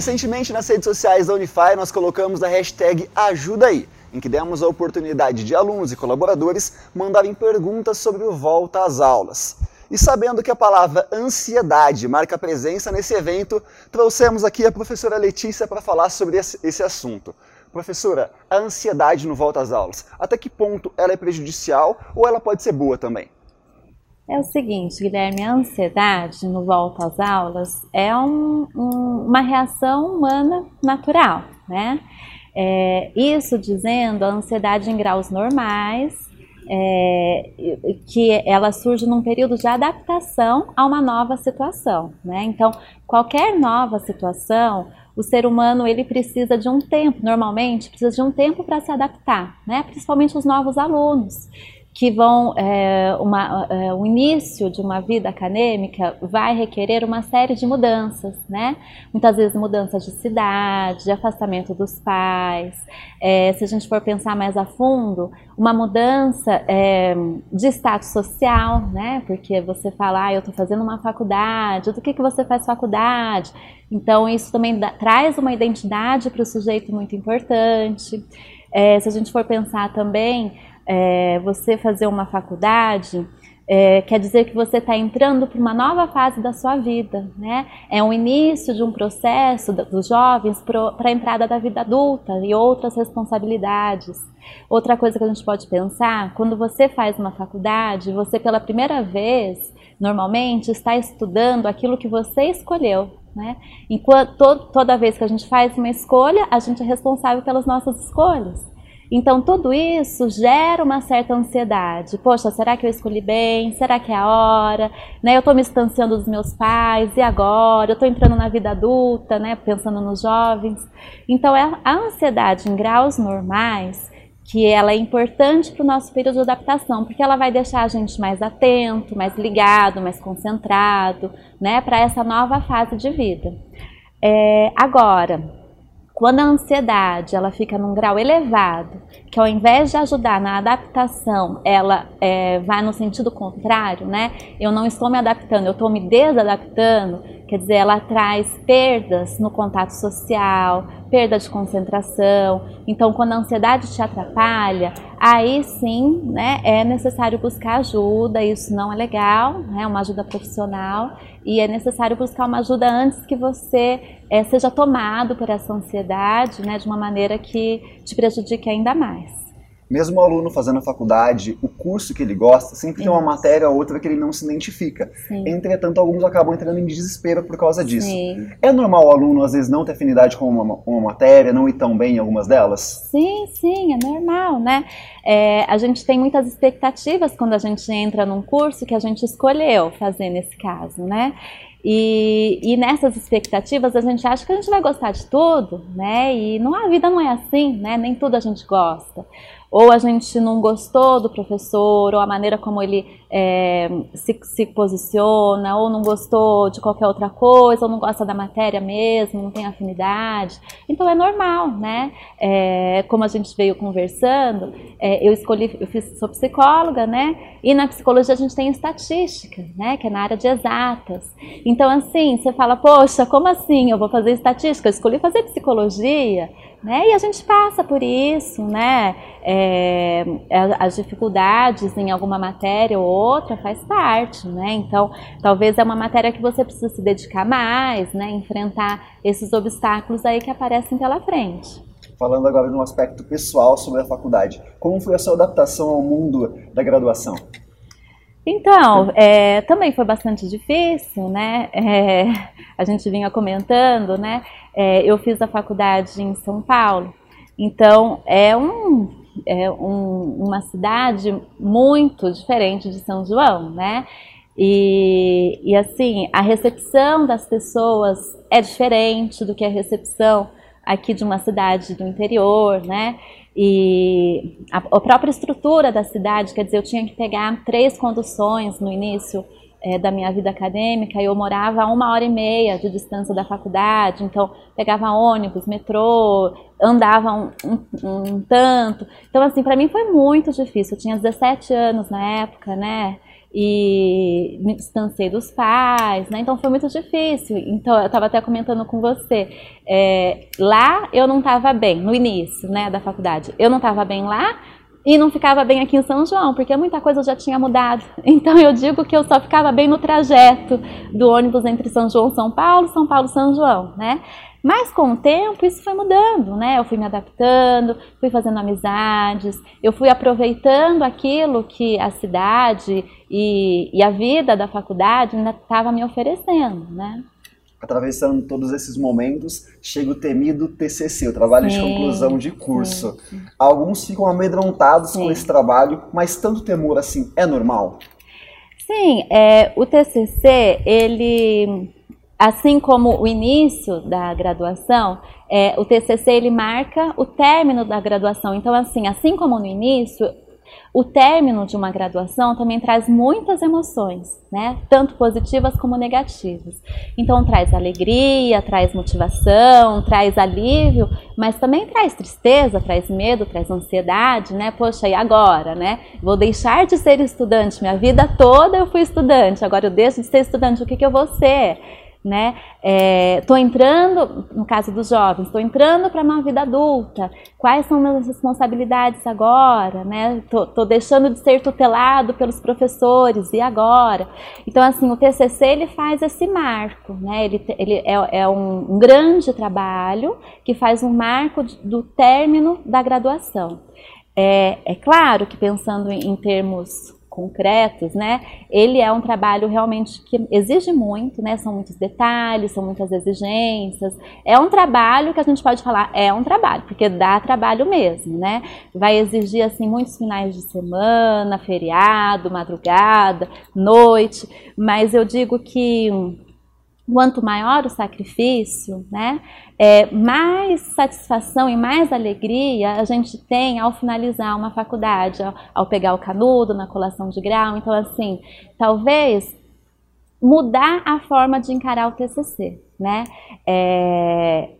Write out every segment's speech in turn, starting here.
Recentemente nas redes sociais da Unify nós colocamos a hashtag Ajuda aí, em que demos a oportunidade de alunos e colaboradores mandarem perguntas sobre o volta às aulas. E sabendo que a palavra ansiedade marca presença nesse evento, trouxemos aqui a professora Letícia para falar sobre esse assunto. Professora, a ansiedade no volta às aulas, até que ponto ela é prejudicial ou ela pode ser boa também? É o seguinte, Guilherme, a ansiedade no volta às aulas é um, um, uma reação humana natural, né? É, isso dizendo a ansiedade em graus normais, é, que ela surge num período de adaptação a uma nova situação, né? Então, qualquer nova situação, o ser humano ele precisa de um tempo, normalmente precisa de um tempo para se adaptar, né? Principalmente os novos alunos que vão é, uma, é, o início de uma vida acadêmica vai requerer uma série de mudanças, né? Muitas vezes mudanças de cidade, de afastamento dos pais. É, se a gente for pensar mais a fundo, uma mudança é, de status social, né? Porque você fala, ah, eu estou fazendo uma faculdade, do que, que você faz faculdade? Então isso também dá, traz uma identidade para o sujeito muito importante. É, se a gente for pensar também é, você fazer uma faculdade, é, quer dizer que você está entrando para uma nova fase da sua vida, né? É um início de um processo dos jovens para a entrada da vida adulta e outras responsabilidades. Outra coisa que a gente pode pensar, quando você faz uma faculdade, você pela primeira vez, normalmente, está estudando aquilo que você escolheu, né? Enquanto toda vez que a gente faz uma escolha, a gente é responsável pelas nossas escolhas. Então, tudo isso gera uma certa ansiedade. Poxa, será que eu escolhi bem? Será que é a hora? Né? Eu estou me distanciando dos meus pais, e agora? Eu estou entrando na vida adulta, né? pensando nos jovens. Então, é a ansiedade em graus normais que ela é importante para o nosso período de adaptação, porque ela vai deixar a gente mais atento, mais ligado, mais concentrado, né, para essa nova fase de vida. É, agora, quando a ansiedade ela fica num grau elevado, que ao invés de ajudar na adaptação, ela é, vai no sentido contrário, né? Eu não estou me adaptando, eu estou me desadaptando, quer dizer, ela traz perdas no contato social, perda de concentração. Então, quando a ansiedade te atrapalha, aí sim, né, é necessário buscar ajuda. Isso não é legal, né, uma ajuda profissional. E é necessário buscar uma ajuda antes que você é, seja tomado por essa ansiedade, né, de uma maneira que te prejudique ainda mais mesmo o aluno fazendo a faculdade, o curso que ele gosta, sempre tem uma matéria ou outra que ele não se identifica. Sim. Entretanto, alguns acabam entrando em desespero por causa disso. Sim. É normal o aluno, às vezes, não ter afinidade com uma, uma matéria, não ir tão bem em algumas delas? Sim, sim, é normal, né? É, a gente tem muitas expectativas quando a gente entra num curso que a gente escolheu fazer nesse caso, né? E, e, nessas expectativas a gente acha que a gente vai gostar de tudo, né? E não, a vida não é assim, né? Nem tudo a gente gosta ou a gente não gostou do professor, ou a maneira como ele é, se, se, posiciona, ou não gostou de qualquer outra coisa, ou não gosta da matéria mesmo, não tem afinidade. Então é normal, né? É, como a gente veio conversando, é, eu escolhi, eu fiz, sou psicóloga, né? E na psicologia a gente tem estatística, né? Que é na área de exatas. Então, assim, você fala, poxa, como assim? Eu vou fazer estatística? Eu escolhi fazer psicologia. Né? E a gente passa por isso, né? É, as dificuldades em alguma matéria ou outra faz parte, né? Então, talvez é uma matéria que você precisa se dedicar mais, né? Enfrentar esses obstáculos aí que aparecem pela frente. Falando agora no aspecto pessoal sobre a faculdade, como foi a sua adaptação ao mundo da graduação? Então, é, também foi bastante difícil, né? É, a gente vinha comentando, né? É, eu fiz a faculdade em São Paulo, então é, um, é um, uma cidade muito diferente de São João, né? E, e assim, a recepção das pessoas é diferente do que a recepção aqui de uma cidade do interior, né? E a, a, própria estrutura da cidade, quer dizer, eu tinha que pegar três conduções no início é, da minha vida acadêmica. Eu morava a uma hora e meia de distância da faculdade, então pegava ônibus, metrô, andava um, um, um tanto. Então, assim, para mim foi muito difícil. Eu tinha 17 anos na época, né? E me distanciei dos pais, né? Então foi muito difícil. Então eu estava até comentando com você, é, lá eu não estava bem no início, né, da faculdade. Eu não estava bem lá e não ficava bem aqui em São João, porque muita coisa já tinha mudado. Então eu digo que eu só ficava bem no trajeto do ônibus entre São João São Paulo, São Paulo São João, né? Mas com o tempo isso foi mudando, né? Eu fui me adaptando, fui fazendo amizades, eu fui aproveitando aquilo que a cidade e, e a vida da faculdade ainda estava me oferecendo, né? Atravessando todos esses momentos, chega o temido TCC, o trabalho sim, de conclusão de curso. Sim, sim. Alguns ficam amedrontados com esse trabalho, mas tanto temor assim é normal? Sim, é, o TCC, ele Assim como o início da graduação, é, o TCC ele marca o término da graduação. Então, assim, assim como no início, o término de uma graduação também traz muitas emoções, né? Tanto positivas como negativas. Então traz alegria, traz motivação, traz alívio, mas também traz tristeza, traz medo, traz ansiedade, né? Poxa, e agora, né? Vou deixar de ser estudante. Minha vida toda eu fui estudante, agora eu deixo de ser estudante. O que, que eu vou ser? Né? É, entrando, no caso dos jovens, estou entrando para uma vida adulta. Quais são minhas responsabilidades agora, né? Estou deixando de ser tutelado pelos professores e agora. Então, assim, o TCC ele faz esse marco, né? Ele, ele é, é um, um grande trabalho que faz um marco do término da graduação. É, é claro que pensando em, em termos concretos, né? Ele é um trabalho realmente que exige muito, né? São muitos detalhes, são muitas exigências. É um trabalho que a gente pode falar é um trabalho, porque dá trabalho mesmo, né? Vai exigir assim muitos finais de semana, feriado, madrugada, noite, mas eu digo que quanto maior o sacrifício, né, é, mais satisfação e mais alegria a gente tem ao finalizar uma faculdade, ao, ao, pegar o canudo na colação de grau. Então, assim, talvez mudar a forma de encarar o TCC, né? É,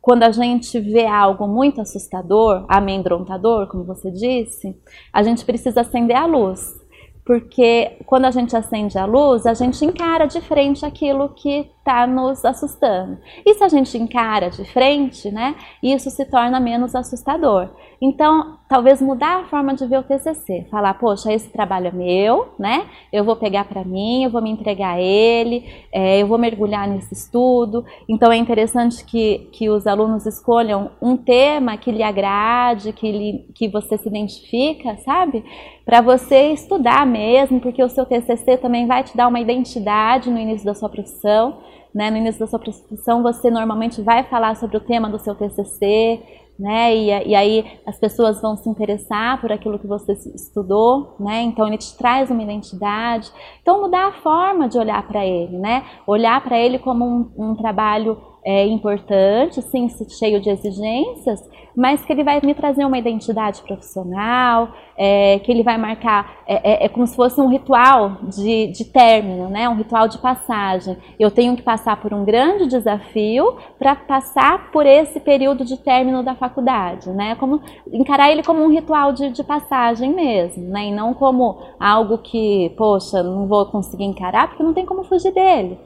quando a gente vê algo muito assustador, amedrontador, como você disse, a gente precisa acender a luz porque quando a gente acende a luz, a gente encara de frente aquilo que está nos assustando. E se a gente encara de frente, né, isso se torna menos assustador. Então, talvez mudar a forma de ver o TCC, falar, poxa, esse trabalho é meu, né? Eu vou pegar para mim, eu vou me entregar a ele, é, eu vou mergulhar nesse estudo. Então, é interessante que, que os alunos escolham um tema que lhe agrade, que, lhe, que você se identifica, sabe? Para você estudar mesmo, porque o seu TCC também vai te dar uma identidade no início da sua profissão. Né? No início da sua profissão, você normalmente vai falar sobre o tema do seu TCC, né? E, e, aí as pessoas vão se interessar por aquilo que você estudou, né? Então ele te traz uma identidade. Então mudar a forma de olhar para ele, né? Olhar para ele como um, um trabalho é, importante, sim, cheio de exigências, mas que ele vai me trazer uma identidade profissional, é, que ele vai marcar, é, é, é, como se fosse um ritual de, de término, né? um ritual de passagem. Eu tenho que passar por um grande desafio para passar por esse período de término da faculdade, né? Como, encarar ele como um ritual de, de passagem mesmo, né? e não como algo que, poxa, não vou conseguir encarar porque não tem como fugir dele.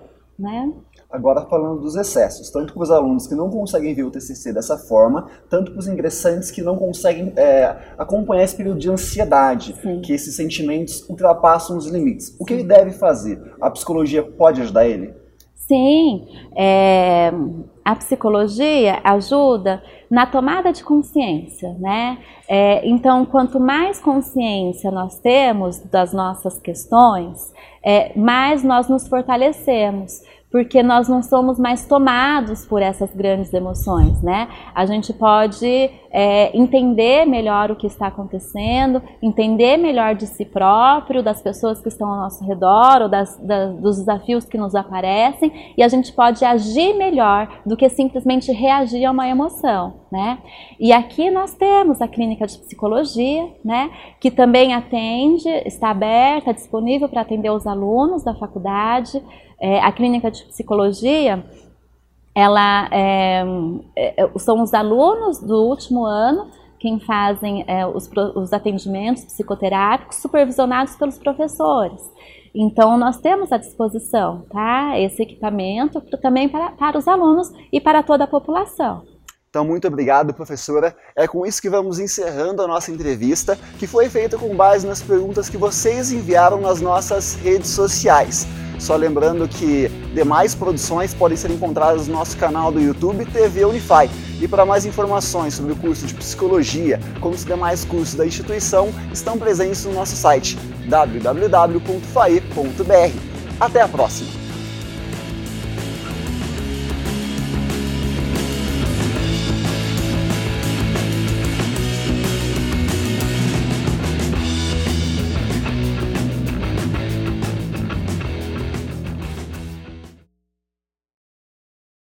Né? Agora falando dos excessos, tanto para os alunos que não conseguem ver o TCC dessa forma, tanto para os ingressantes que não conseguem é, acompanhar esse período de ansiedade, Sim. que esses sentimentos ultrapassam os limites. O que ele deve fazer? A psicologia pode ajudar ele? Sim, é, a psicologia ajuda na tomada de consciência, né? É, então, quanto mais consciência nós temos das nossas questões, é, mais nós nos fortalecemos porque nós não somos mais tomados por essas grandes emoções, né? A gente pode é, entender melhor o que está acontecendo, entender melhor de si próprio, das pessoas que estão ao nosso redor, ou das, dos desafios que nos aparecem, e a gente pode agir melhor do que simplesmente reagir a uma emoção, né? E aqui nós temos a clínica de psicologia, né? Que também atende, está aberta, disponível para atender os alunos da faculdade. É, a clínica de psicologia, ela é, é, são os alunos do último ano quem fazem é, os, os atendimentos psicoterápicos supervisionados pelos professores. Então, nós temos à disposição tá, esse equipamento também para, para os alunos e para toda a população. Então, muito obrigado, professora. É com isso que vamos encerrando a nossa entrevista, que foi feita com base nas perguntas que vocês enviaram nas nossas redes sociais. Só lembrando que demais produções podem ser encontradas no nosso canal do YouTube TV Unify. E para mais informações sobre o curso de Psicologia, como os demais cursos da instituição, estão presentes no nosso site www.fae.br. Até a próxima!